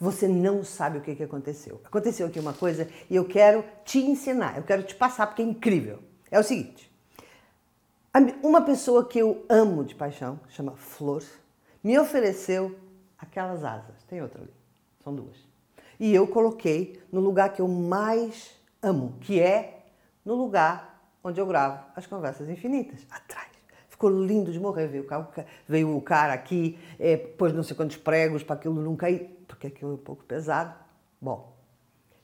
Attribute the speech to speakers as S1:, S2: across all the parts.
S1: Você não sabe o que, que aconteceu. Aconteceu aqui uma coisa e eu quero te ensinar, eu quero te passar porque é incrível. É o seguinte: uma pessoa que eu amo de paixão, chama Flor, me ofereceu aquelas asas. Tem outra ali, são duas. E eu coloquei no lugar que eu mais amo, que é no lugar onde eu gravo as conversas infinitas, atrás. Ficou lindo de morrer. Veio o cara, veio o cara aqui, é, pôs não sei quantos pregos para aquilo não cair, porque aquilo é um pouco pesado. Bom,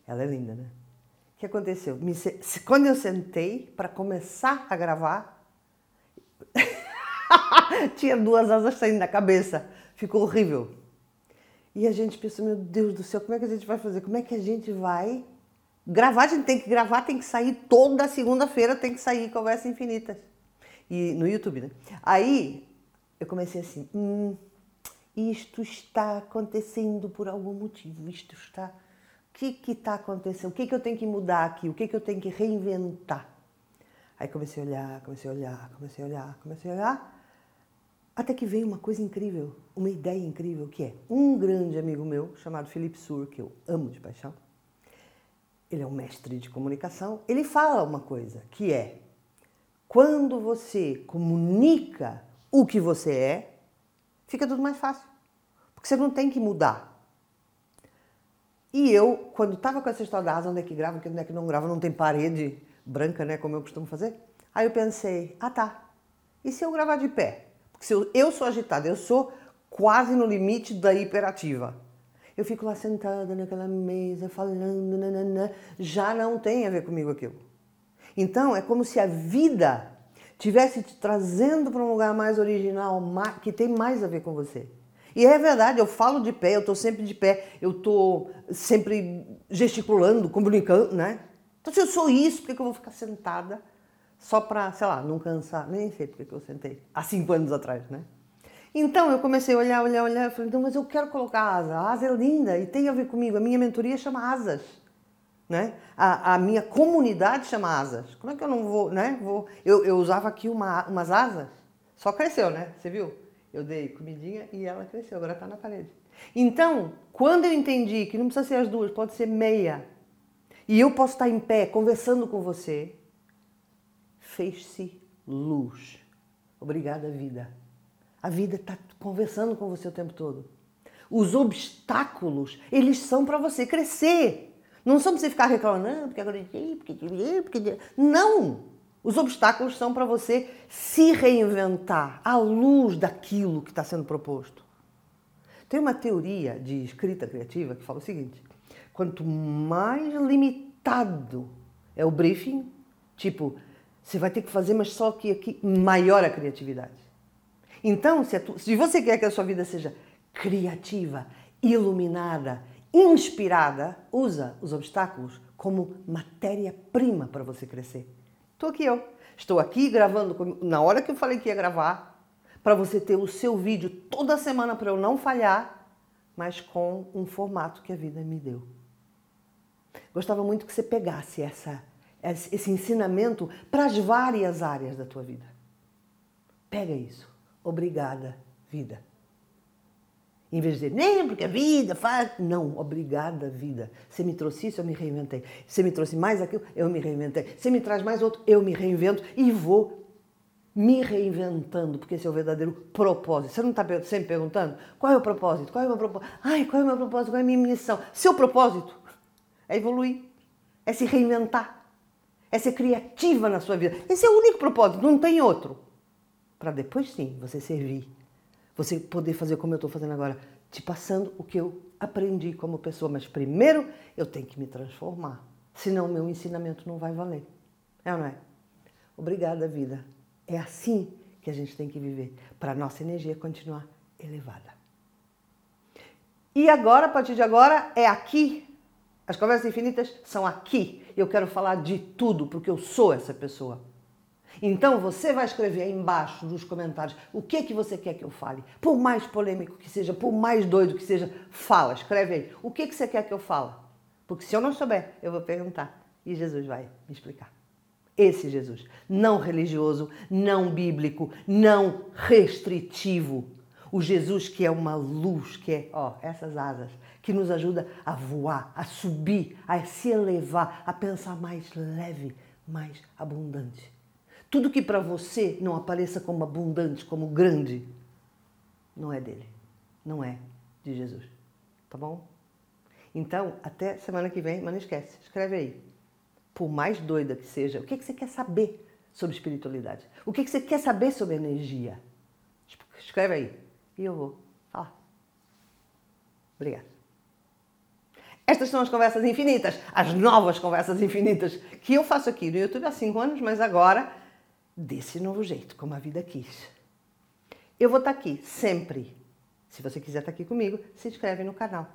S1: ela é linda, né? O que aconteceu? Me, quando eu sentei para começar a gravar, tinha duas asas saindo da cabeça. Ficou horrível. E a gente pensou, meu Deus do céu, como é que a gente vai fazer? Como é que a gente vai gravar? A gente tem que gravar, tem que sair toda segunda-feira, tem que sair Conversa Infinitas. E no YouTube, né? Aí eu comecei assim, hum, isto está acontecendo por algum motivo, isto está. O que está acontecendo? O que, que eu tenho que mudar aqui? O que, que eu tenho que reinventar? Aí comecei a olhar, comecei a olhar, comecei a olhar, comecei a olhar. Até que veio uma coisa incrível, uma ideia incrível, que é um grande amigo meu, chamado Felipe Sur, que eu amo de paixão. Ele é um mestre de comunicação. Ele fala uma coisa, que é quando você comunica o que você é, fica tudo mais fácil. Porque você não tem que mudar. E eu, quando estava com essa história da asa, onde é que grava, onde é que não grava, não tem parede branca, né, como eu costumo fazer. Aí eu pensei, ah tá, e se eu gravar de pé? Porque se eu, eu sou agitada, eu sou quase no limite da hiperativa. Eu fico lá sentada naquela mesa, falando, nananã, já não tem a ver comigo aquilo. Então, é como se a vida tivesse te trazendo para um lugar mais original, que tem mais a ver com você. E é verdade, eu falo de pé, eu estou sempre de pé, eu estou sempre gesticulando, comunicando, né? Então, se eu sou isso, por que eu vou ficar sentada só para, sei lá, não cansar? Nem sei por que eu sentei há cinco anos atrás, né? Então eu comecei a olhar, olhar, olhar, falei, não, mas eu quero colocar asa. A asa é linda e tem a ver comigo. A minha mentoria chama Asas. Né? A, a, minha comunidade chama asas. Como é que eu não vou, né? Vou, eu, eu usava aqui uma, umas asas, só cresceu, né? Você viu? Eu dei comidinha e ela cresceu, agora está na parede. Então, quando eu entendi que não precisa ser as duas, pode ser meia, e eu posso estar em pé conversando com você, fez-se luz. Obrigada, vida. A vida está conversando com você o tempo todo. Os obstáculos, eles são para você crescer. Não são para você ficar reclamando, porque agora porque porque não. Os obstáculos são para você se reinventar à luz daquilo que está sendo proposto. Tem uma teoria de escrita criativa que fala o seguinte: quanto mais limitado é o briefing, tipo, você vai ter que fazer, mas só que aqui maior a criatividade. Então, se, tu, se você quer que a sua vida seja criativa, iluminada, inspirada, usa os obstáculos como matéria-prima para você crescer. Estou aqui eu. Estou aqui gravando na hora que eu falei que ia gravar, para você ter o seu vídeo toda semana para eu não falhar, mas com um formato que a vida me deu. Gostava muito que você pegasse essa, esse ensinamento para as várias áreas da tua vida. Pega isso. Obrigada, vida. Em vez de dizer, nem porque a vida faz. Não, obrigada, vida. Você me trouxe isso, eu me reinventei. Você me trouxe mais aquilo, eu me reinventei. Você me traz mais outro, eu me reinvento e vou me reinventando, porque esse é o verdadeiro propósito. Você não está sempre perguntando qual é o propósito? Qual é o meu propósito? Ai, qual é o meu propósito? Qual é a minha missão? Seu propósito é evoluir, é se reinventar, é ser criativa na sua vida. Esse é o único propósito, não tem outro. Para depois sim você servir você poder fazer como eu estou fazendo agora, te passando o que eu aprendi como pessoa. Mas primeiro eu tenho que me transformar, senão meu ensinamento não vai valer. É ou não é? Obrigada, vida. É assim que a gente tem que viver para a nossa energia continuar elevada. E agora, a partir de agora, é aqui. As conversas infinitas são aqui. Eu quero falar de tudo, porque eu sou essa pessoa. Então você vai escrever aí embaixo nos comentários o que que você quer que eu fale. Por mais polêmico que seja, por mais doido que seja, fala, escreve aí. O que que você quer que eu fale? Porque se eu não souber, eu vou perguntar e Jesus vai me explicar. Esse Jesus, não religioso, não bíblico, não restritivo. O Jesus que é uma luz, que é, ó, essas asas, que nos ajuda a voar, a subir, a se elevar, a pensar mais leve, mais abundante. Tudo que para você não apareça como abundante, como grande, não é dele, não é de Jesus. Tá bom? Então, até semana que vem, mas não esquece, escreve aí. Por mais doida que seja, o que, que você quer saber sobre espiritualidade? O que, que você quer saber sobre energia? Escreve aí e eu vou falar. Obrigada. Estas são as conversas infinitas, as novas conversas infinitas que eu faço aqui no YouTube há cinco anos, mas agora desse novo jeito, como a vida quis. Eu vou estar aqui sempre. Se você quiser estar aqui comigo, se inscreve no canal.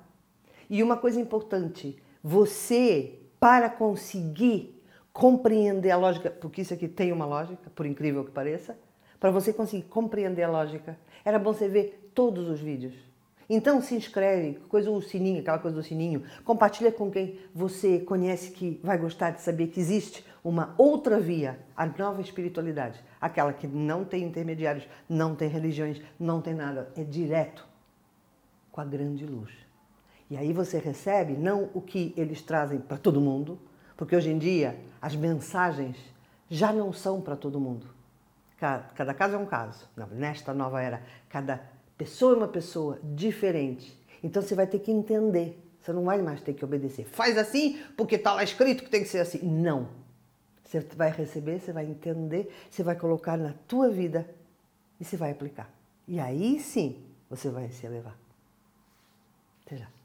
S1: E uma coisa importante, você, para conseguir compreender a lógica, porque isso aqui tem uma lógica, por incrível que pareça, para você conseguir compreender a lógica, era bom você ver todos os vídeos. Então se inscreve, coisa o sininho, aquela coisa do sininho, compartilha com quem você conhece que vai gostar de saber que existe uma outra via, a nova espiritualidade, aquela que não tem intermediários, não tem religiões, não tem nada, é direto com a grande luz. E aí você recebe não o que eles trazem para todo mundo, porque hoje em dia as mensagens já não são para todo mundo. Cada caso é um caso. Nesta nova era, cada pessoa é uma pessoa diferente. Então você vai ter que entender. Você não vai mais ter que obedecer. Faz assim porque está lá escrito que tem que ser assim. Não. Você vai receber, você vai entender, você vai colocar na tua vida e você vai aplicar. E aí sim você vai se elevar. Até já.